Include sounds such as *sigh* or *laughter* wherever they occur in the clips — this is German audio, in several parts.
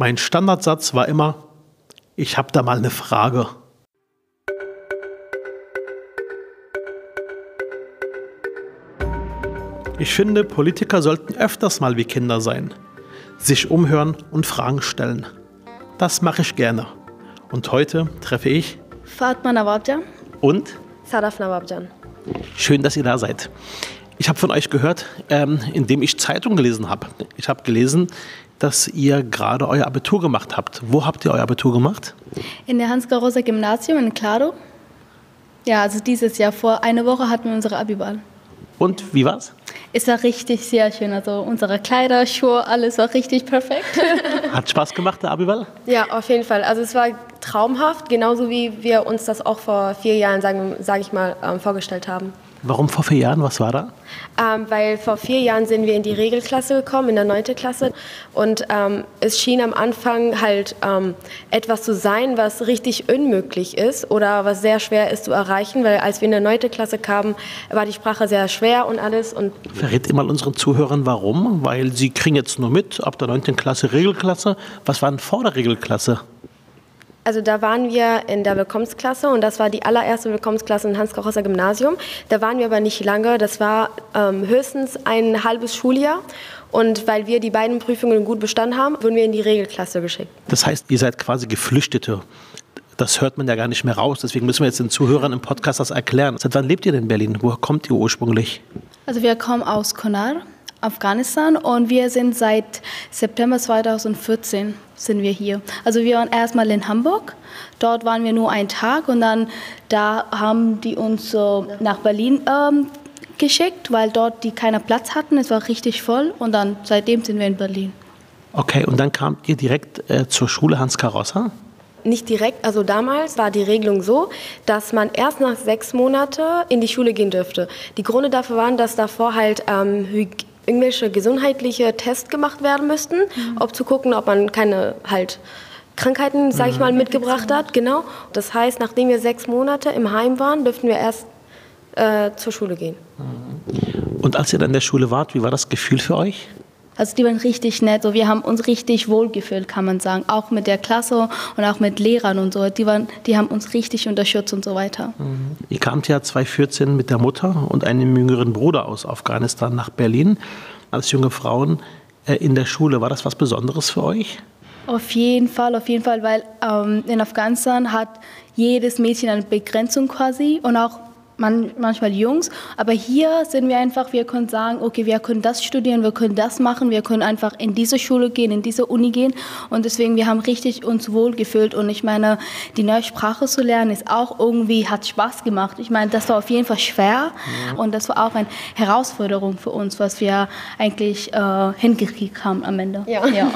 Mein Standardsatz war immer, ich habe da mal eine Frage. Ich finde, Politiker sollten öfters mal wie Kinder sein, sich umhören und Fragen stellen. Das mache ich gerne. Und heute treffe ich Fatma Nawabjan und Sadaf Nawabjan. Schön, dass ihr da seid. Ich habe von euch gehört, ähm, indem ich Zeitung gelesen habe. Ich habe gelesen, dass ihr gerade euer Abitur gemacht habt. Wo habt ihr euer Abitur gemacht? In der Hans-Garosa Gymnasium in Claro. Ja, also dieses Jahr vor einer Woche hatten wir unsere Abiwahl. Und wie war's? Es war richtig sehr schön. Also unsere Kleider, Schuhe, alles war richtig perfekt. *laughs* Hat Spaß gemacht, der Abiwahl? Ja, auf jeden Fall. Also es war traumhaft, genauso wie wir uns das auch vor vier Jahren, sage sag ich mal, ähm, vorgestellt haben. Warum vor vier Jahren? Was war da? Ähm, weil vor vier Jahren sind wir in die Regelklasse gekommen, in der neunte Klasse. Und ähm, es schien am Anfang halt ähm, etwas zu sein, was richtig unmöglich ist oder was sehr schwer ist zu erreichen. Weil als wir in der neunte Klasse kamen, war die Sprache sehr schwer und alles. Und Verrät ihr mal unseren Zuhörern, warum? Weil sie kriegen jetzt nur mit, ab der neunten Klasse Regelklasse. Was war denn vor der Regelklasse? Also da waren wir in der Willkommensklasse und das war die allererste Willkommensklasse im Hans-Kochhauser Gymnasium. Da waren wir aber nicht lange, das war ähm, höchstens ein halbes Schuljahr. Und weil wir die beiden Prüfungen gut bestanden haben, wurden wir in die Regelklasse geschickt. Das heißt, ihr seid quasi Geflüchtete. Das hört man ja gar nicht mehr raus. Deswegen müssen wir jetzt den Zuhörern im Podcast das erklären. Seit wann lebt ihr denn in Berlin? Woher kommt ihr ursprünglich? Also wir kommen aus Konar, Afghanistan und wir sind seit September 2014 sind wir hier. Also wir waren erstmal in Hamburg, dort waren wir nur einen Tag und dann da haben die uns so nach Berlin ähm, geschickt, weil dort die keinen Platz hatten. Es war richtig voll und dann seitdem sind wir in Berlin. Okay, und dann kamt ihr direkt äh, zur Schule Hans Karossa? Nicht direkt, also damals war die Regelung so, dass man erst nach sechs Monaten in die Schule gehen dürfte. Die Gründe dafür waren, dass davor halt ähm, irgendwelche gesundheitliche Tests gemacht werden müssten, mhm. ob zu gucken, ob man keine halt Krankheiten, sage ich mal, mhm. mitgebracht hat. Genau. Das heißt, nachdem wir sechs Monate im Heim waren, dürften wir erst äh, zur Schule gehen. Mhm. Und als ihr dann in der Schule wart, wie war das Gefühl für euch? Also die waren richtig nett. So, wir haben uns richtig wohlgefühlt, kann man sagen. Auch mit der Klasse und auch mit Lehrern und so. Die, waren, die haben uns richtig unterstützt und so weiter. Mhm. Ihr kamt ja 2014 mit der Mutter und einem jüngeren Bruder aus Afghanistan nach Berlin als junge Frauen äh, in der Schule. War das was Besonderes für euch? Auf jeden Fall, auf jeden Fall, weil ähm, in Afghanistan hat jedes Mädchen eine Begrenzung quasi und auch man, manchmal Jungs. Aber hier sind wir einfach, wir können sagen, okay, wir können das studieren, wir können das machen, wir können einfach in diese Schule gehen, in diese Uni gehen. Und deswegen, wir haben richtig uns wohl gefühlt. Und ich meine, die neue Sprache zu lernen, ist auch irgendwie, hat Spaß gemacht. Ich meine, das war auf jeden Fall schwer. Ja. Und das war auch eine Herausforderung für uns, was wir eigentlich äh, hingekriegt haben am Ende. Ja, ja.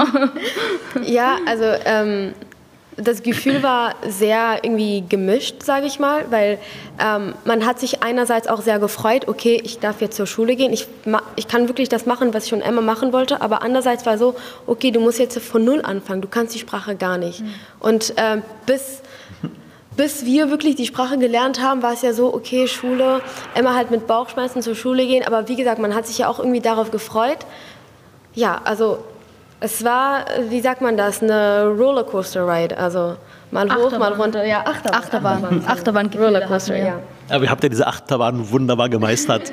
*laughs* ja also ähm, das Gefühl war sehr irgendwie gemischt, sage ich mal, weil ähm, man hat sich einerseits auch sehr gefreut, okay, ich darf jetzt zur Schule gehen, ich, ich kann wirklich das machen, was ich schon immer machen wollte, aber andererseits war so, okay, du musst jetzt von Null anfangen, du kannst die Sprache gar nicht. Mhm. Und ähm, bis, bis wir wirklich die Sprache gelernt haben, war es ja so, okay, Schule, immer halt mit Bauchschmerzen zur Schule gehen, aber wie gesagt, man hat sich ja auch irgendwie darauf gefreut. Ja, also es war, wie sagt man das, eine Rollercoaster-Ride. Also mal hoch, Achterbahn. mal runter. Ja, Achterbahn. Achterbahn, Achterbahn Rollercoaster, ja. Aber ihr habt ja diese Achterbahn wunderbar gemeistert.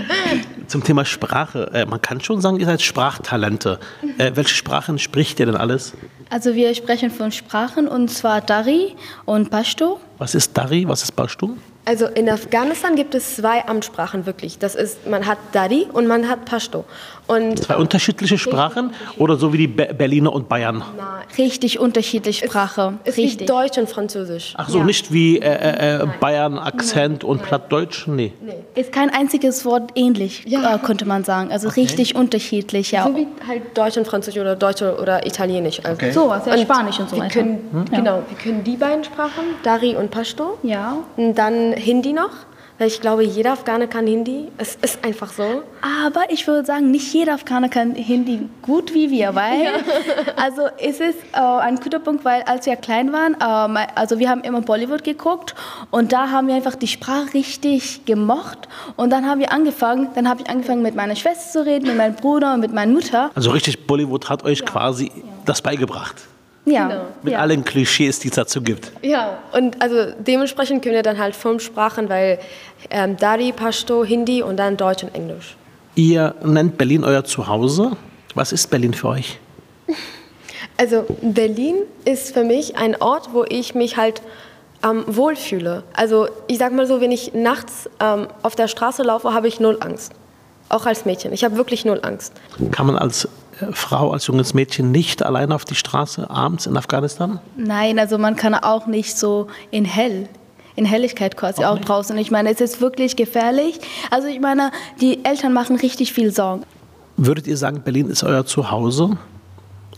*laughs* Zum Thema Sprache. Äh, man kann schon sagen, ihr seid Sprachtalente. Äh, welche Sprachen spricht ihr denn alles? Also wir sprechen von Sprachen und zwar Dari und Pashto. Was ist Dari? Was ist Pashto? Also in Afghanistan gibt es zwei Amtssprachen wirklich. Das ist, man hat Dari und man hat Pashto. Und zwei unterschiedliche Sprachen oder so wie die Berliner und Bayern? Nein. Richtig unterschiedliche Sprache. Es, es Richtig. wie Deutsch und Französisch. Ach so, ja. nicht wie äh, äh, äh Bayern-Akzent und Plattdeutsch? Nee. nee. Ist kein einziges Wort ähnlich, ja. äh, könnte man sagen. Also okay. richtig unterschiedlich, ja. So wie halt Deutsch und Französisch oder Deutsch oder Italienisch. Also. Okay. So was, ja, und Spanisch und so weiter. Können, hm? Genau, wir können die beiden Sprachen, Dari und Pashto. Ja. Und dann Hindi noch. Weil ich glaube, jeder Afghaner kann Hindi. Es ist einfach so. Aber ich würde sagen, nicht jeder Afghaner kann Hindi gut wie wir, weil ja. *laughs* also es ist äh, ein guter Punkt, weil als wir klein waren, äh, also wir haben immer Bollywood geguckt und da haben wir einfach die Sprache richtig gemocht und dann haben wir angefangen, dann habe ich angefangen mit meiner Schwester zu reden, mit meinem Bruder und mit meiner Mutter. Also richtig Bollywood hat euch ja. quasi ja. das beigebracht. Ja. Genau. Mit ja. allen Klischees, die es dazu gibt. Ja, und also dementsprechend können wir dann halt fünf Sprachen, weil ähm, Dari, Pashto, Hindi und dann Deutsch und Englisch. Ihr nennt Berlin euer Zuhause. Was ist Berlin für euch? *laughs* Also Berlin ist für mich ein Ort, wo ich mich halt ähm, wohlfühle. Also ich sag mal so, wenn ich nachts ähm, auf der Straße laufe, habe ich null Angst. Auch als Mädchen. Ich habe wirklich null Angst. Kann man als Frau, als junges Mädchen nicht allein auf die Straße abends in Afghanistan? Nein, also man kann auch nicht so in hell in Helligkeit quasi auch, auch draußen. Ich meine, es ist wirklich gefährlich. Also ich meine, die Eltern machen richtig viel Sorgen. Würdet ihr sagen, Berlin ist euer Zuhause?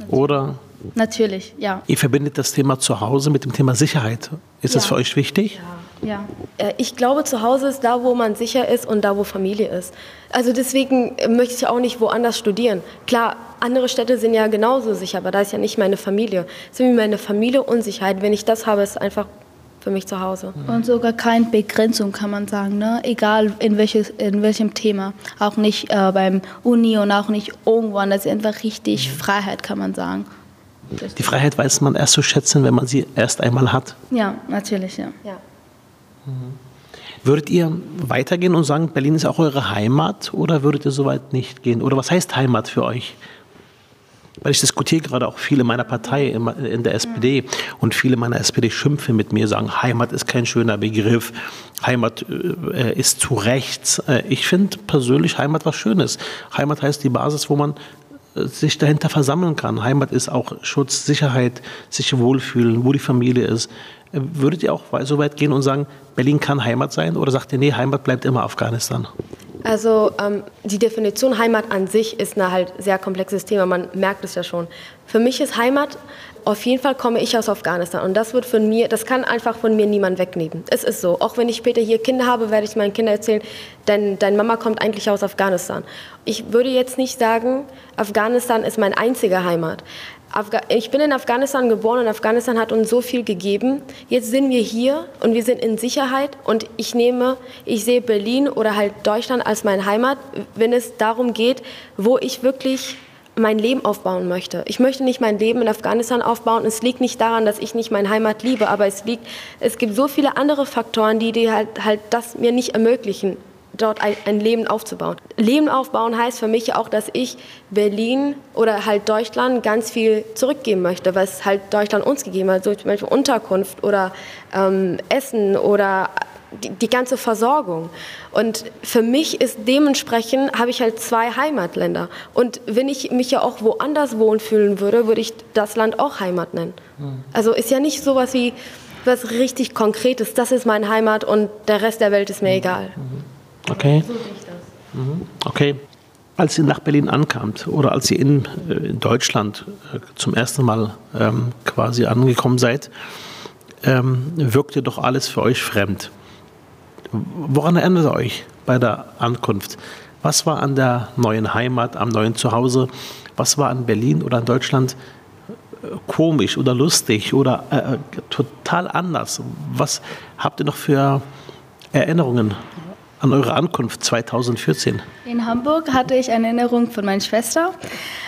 Oder? Natürlich, ja. Ihr verbindet das Thema Zuhause mit dem Thema Sicherheit. Ist ja. das für euch wichtig? Ja. Ja. Äh, ich glaube, zu Hause ist da, wo man sicher ist und da, wo Familie ist. Also deswegen möchte ich auch nicht woanders studieren. Klar, andere Städte sind ja genauso sicher, aber da ist ja nicht meine Familie. Es ist wie meine Familie Unsicherheit. Wenn ich das habe, ist es einfach für mich zu Hause. Und sogar keine Begrenzung, kann man sagen, ne? egal in, welches, in welchem Thema. Auch nicht äh, beim Uni und auch nicht irgendwann. Das ist einfach richtig Freiheit, kann man sagen. Die Freiheit weiß man erst zu schätzen, wenn man sie erst einmal hat. Ja, natürlich, ja. ja. Würdet ihr weitergehen und sagen, Berlin ist auch eure Heimat oder würdet ihr so weit nicht gehen? Oder was heißt Heimat für euch? Weil ich diskutiere gerade auch viele meiner Partei in der SPD und viele meiner SPD schimpfen mit mir, sagen, Heimat ist kein schöner Begriff, Heimat äh, ist zu rechts. Äh, ich finde persönlich Heimat was Schönes. Heimat heißt die Basis, wo man äh, sich dahinter versammeln kann. Heimat ist auch Schutz, Sicherheit, sich wohlfühlen, wo die Familie ist. Würdet ihr auch so weit gehen und sagen, Berlin kann Heimat sein oder sagt ihr, nee, Heimat bleibt immer Afghanistan? Also ähm, die Definition Heimat an sich ist ein halt sehr komplexes Thema, man merkt es ja schon. Für mich ist Heimat, auf jeden Fall komme ich aus Afghanistan und das wird von mir, das kann einfach von mir niemand wegnehmen. Es ist so. Auch wenn ich später hier Kinder habe, werde ich meinen Kindern erzählen, denn deine Mama kommt eigentlich aus Afghanistan. Ich würde jetzt nicht sagen, Afghanistan ist mein einziger Heimat. Afga ich bin in Afghanistan geboren und Afghanistan hat uns so viel gegeben. Jetzt sind wir hier und wir sind in Sicherheit und ich nehme, ich sehe Berlin oder halt Deutschland als meine Heimat, wenn es darum geht, wo ich wirklich mein Leben aufbauen möchte. Ich möchte nicht mein Leben in Afghanistan aufbauen. Es liegt nicht daran, dass ich nicht meine Heimat liebe, aber es liegt, es gibt so viele andere Faktoren, die, die halt, halt das mir nicht ermöglichen dort ein, ein, Leben aufzubauen. Leben aufbauen heißt für mich auch, dass ich Berlin oder halt Deutschland ganz viel zurückgeben möchte, was halt Deutschland uns gegeben hat, so zum Beispiel Unterkunft oder ähm, Essen oder die, die, ganze Versorgung. Und für mich ist dementsprechend, habe ich halt zwei Heimatländer. Und wenn ich mich ja auch woanders wohlfühlen würde, würde ich das Land auch Heimat nennen. Mhm. Also ist ja nicht sowas wie was richtig Konkretes, das ist meine Heimat und der Rest der Welt ist mir mhm. egal. Mhm. Okay. So sehe ich das. Mhm. Okay. Als ihr nach Berlin ankamt oder als ihr in, äh, in Deutschland äh, zum ersten Mal ähm, quasi angekommen seid, ähm, wirkte doch alles für euch fremd. Woran erinnert ihr euch bei der Ankunft? Was war an der neuen Heimat, am neuen Zuhause? Was war an Berlin oder an Deutschland äh, komisch oder lustig oder äh, total anders? Was habt ihr noch für Erinnerungen an eure Ankunft 2014? In Hamburg hatte ich eine Erinnerung von meiner Schwester.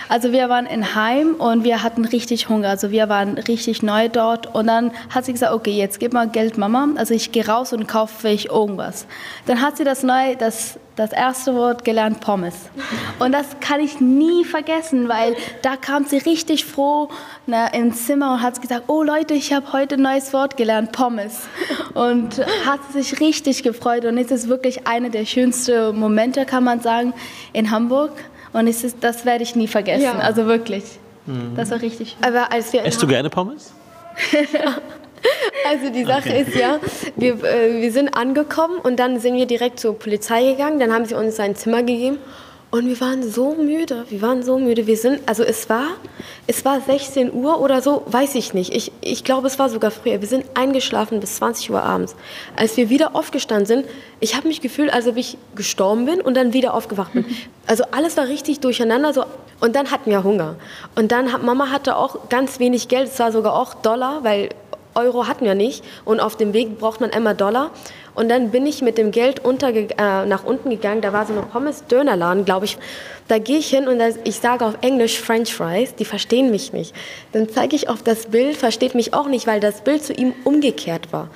Also wir waren in Heim und wir hatten richtig Hunger. Also wir waren richtig neu dort und dann hat sie gesagt, okay, jetzt gib mal Geld, Mama. Also ich gehe raus und kaufe ich irgendwas. Dann hat sie das neu, das das erste Wort gelernt Pommes. Und das kann ich nie vergessen, weil da kam sie richtig froh na, ins Zimmer und hat gesagt, oh Leute, ich habe heute ein neues Wort gelernt, Pommes. Und hat sich richtig gefreut. Und es ist wirklich einer der schönsten Momente, kann man sagen, in Hamburg. Und es ist, das werde ich nie vergessen. Ja. Also wirklich. Mhm. Das war richtig schön. Aber als wir Esst du gerne Pommes? ja. *laughs* Also die Sache okay. ist ja, wir, äh, wir sind angekommen und dann sind wir direkt zur Polizei gegangen. Dann haben sie uns ein Zimmer gegeben und wir waren so müde. Wir waren so müde. Wir sind, also es war, es war 16 Uhr oder so, weiß ich nicht. Ich, ich glaube, es war sogar früher. Wir sind eingeschlafen bis 20 Uhr abends. Als wir wieder aufgestanden sind, ich habe mich gefühlt, als ob ich gestorben bin und dann wieder aufgewacht bin. *laughs* Also alles war richtig durcheinander. So. Und dann hatten wir Hunger. Und dann hat Mama hatte auch ganz wenig Geld. Es war sogar auch Dollar, weil Euro hatten wir nicht und auf dem Weg braucht man immer Dollar. Und dann bin ich mit dem Geld äh, nach unten gegangen, da war so ein Pommes-Dönerladen, glaube ich. Da gehe ich hin und ich sage auf Englisch French Fries, die verstehen mich nicht. Dann zeige ich auf das Bild, versteht mich auch nicht, weil das Bild zu ihm umgekehrt war.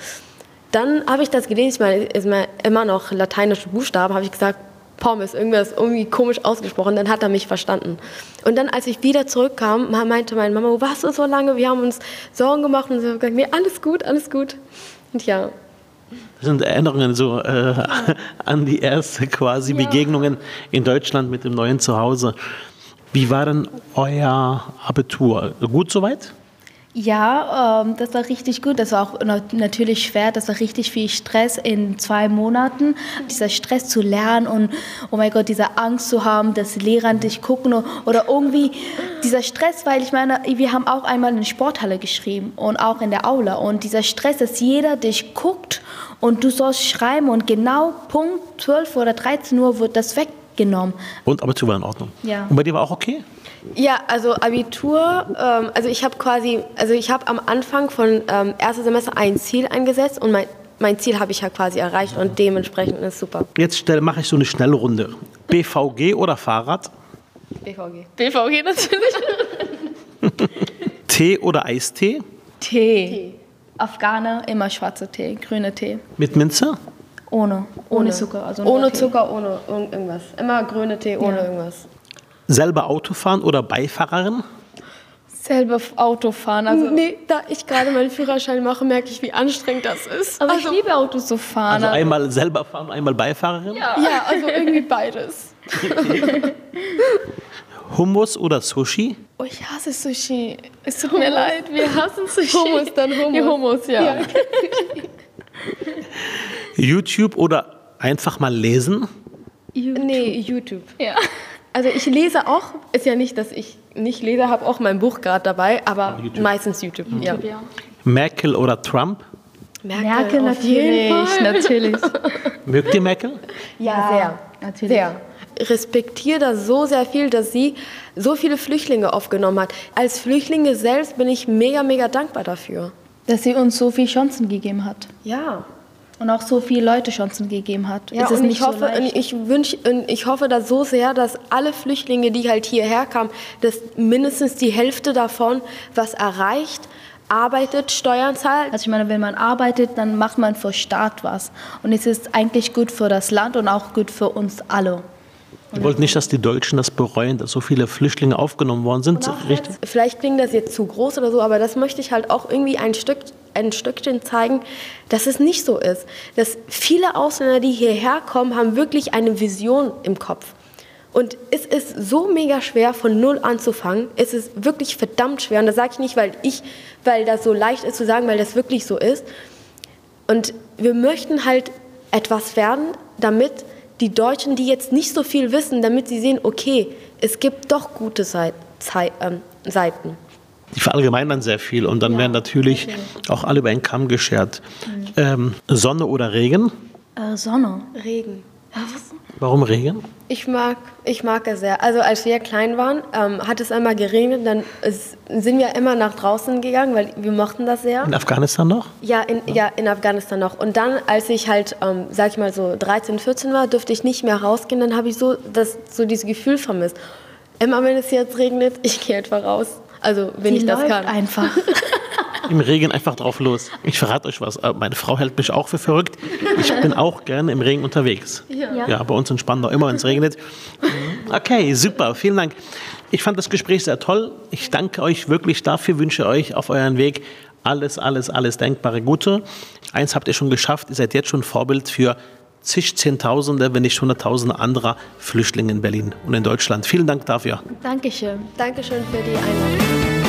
Dann habe ich das gelesen, ich meine, ist immer noch lateinische Buchstaben, habe ich gesagt, Pommes, irgendwas irgendwie komisch ausgesprochen, dann hat er mich verstanden. Und dann, als ich wieder zurückkam, meinte meine Mama, wo warst du so lange? Wir haben uns Sorgen gemacht und sie haben gesagt, nee, alles gut, alles gut. Und ja. Das sind Erinnerungen so äh, an die erste quasi ja. Begegnungen in Deutschland mit dem neuen Zuhause. Wie war denn euer Abitur? Gut soweit? Ja, ähm, das war richtig gut. Das war auch natürlich schwer. Das war richtig viel Stress in zwei Monaten. Dieser Stress zu lernen und, oh mein Gott, diese Angst zu haben, dass Lehrer dich gucken oder irgendwie dieser Stress, weil ich meine, wir haben auch einmal in der Sporthalle geschrieben und auch in der Aula. Und dieser Stress, dass jeder dich guckt und du sollst schreiben und genau Punkt 12 oder 13 Uhr wird das weggenommen. Und Abitur war in Ordnung? Ja. Und bei dir war auch okay? Ja, also Abitur, ähm, also ich habe quasi, also ich habe am Anfang von ähm, erstes Semester ein Ziel eingesetzt und mein, mein Ziel habe ich ja quasi erreicht und dementsprechend ist super. Jetzt mache ich so eine schnelle Runde. BVG oder Fahrrad? BVG. BVG natürlich. *laughs* Tee oder Eistee? Tee. Tee. Afghane, immer schwarzer Tee, grüner Tee. Mit Minze? Ohne, ohne, ohne Zucker. Also ohne Zucker, ohne irgendwas. Immer grüner Tee, ohne ja. irgendwas selber Auto fahren oder Beifahrerin? Selber Auto fahren. Also nee, da ich gerade meinen Führerschein mache, merke ich, wie anstrengend das ist. Aber also, ich liebe Autos zu fahren. Also einmal selber fahren, einmal Beifahrerin? Ja, ja also irgendwie beides. *laughs* Hummus oder Sushi? Oh, ich hasse Sushi. Es tut mir leid, wir hassen Sushi. Hummus, dann Hummus. Ja, Hummus, ja. ja. *laughs* YouTube oder einfach mal lesen? YouTube. Nee, YouTube. Ja. Also ich lese auch, ist ja nicht, dass ich nicht lese, habe auch mein Buch gerade dabei, aber YouTube. meistens YouTube. YouTube ja. ja. Merkel oder Trump? Merkel, Merkel natürlich, natürlich. *laughs* Mögt ihr Merkel? Ja, sehr. Natürlich. Sehr. Respektiere das so sehr viel, dass sie so viele Flüchtlinge aufgenommen hat. Als Flüchtlinge selbst bin ich mega, mega dankbar dafür. Dass sie uns so viele Chancen gegeben hat. Ja und auch so viele Leute Chancen gegeben hat. Ja, und ich hoffe, so ich, wünsch, ich hoffe da so sehr, dass alle Flüchtlinge, die halt hierher kamen, dass mindestens die Hälfte davon was erreicht, arbeitet, Steuern zahlt. Also ich meine, wenn man arbeitet, dann macht man für Staat was. Und es ist eigentlich gut für das Land und auch gut für uns alle. Ich wollte nicht, dass die Deutschen das bereuen, dass so viele Flüchtlinge aufgenommen worden sind. Richtig? Vielleicht klingt das jetzt zu groß oder so, aber das möchte ich halt auch irgendwie ein, Stück, ein Stückchen zeigen, dass es nicht so ist. Dass viele Ausländer, die hierher kommen, haben wirklich eine Vision im Kopf. Und es ist so mega schwer, von null anzufangen. Es ist wirklich verdammt schwer. Und das sage ich nicht, weil ich, weil das so leicht ist zu sagen, weil das wirklich so ist. Und wir möchten halt etwas werden, damit die Deutschen, die jetzt nicht so viel wissen, damit sie sehen, okay, es gibt doch gute ähm, Seiten. Die verallgemeinern sehr viel und dann ja, werden natürlich okay. auch alle über einen Kamm geschert. Mhm. Ähm, Sonne oder Regen? Äh, Sonne. Regen. Warum Regen? Ich mag, ich mag es sehr. Also als wir klein waren, ähm, hat es einmal geregnet, dann ist, sind wir immer nach draußen gegangen, weil wir mochten das sehr. In Afghanistan noch? Ja, in, ja. in Afghanistan noch. Und dann, als ich halt, ähm, sag ich mal so 13, 14 war, durfte ich nicht mehr rausgehen. Dann habe ich so, das, so dieses Gefühl vermisst. immer wenn es jetzt regnet, *laughs* ich gehe einfach raus. Also wenn Die ich das läuft kann. einfach. *laughs* Im Regen einfach drauf los. Ich verrate euch was. äh, Meine Frau hält mich auch für verrückt. Ich bin auch gerne im Regen unterwegs. Ja. Ja, bei uns in Spandau immer, wenn es regnet. Okay, super. Vielen Dank. Ich fand das Gespräch sehr toll. Ich danke euch wirklich dafür, wünsche euch auf euren Weg alles, alles, alles denkbare Gute. Eins habt ihr schon geschafft. Ihr seid jetzt schon Vorbild für zig Zehntausende, wenn nicht Hunderttausende anderer Flüchtlinge in Berlin und in Deutschland. Vielen Dank dafür. Dankeschön. Dankeschön für die Einladung.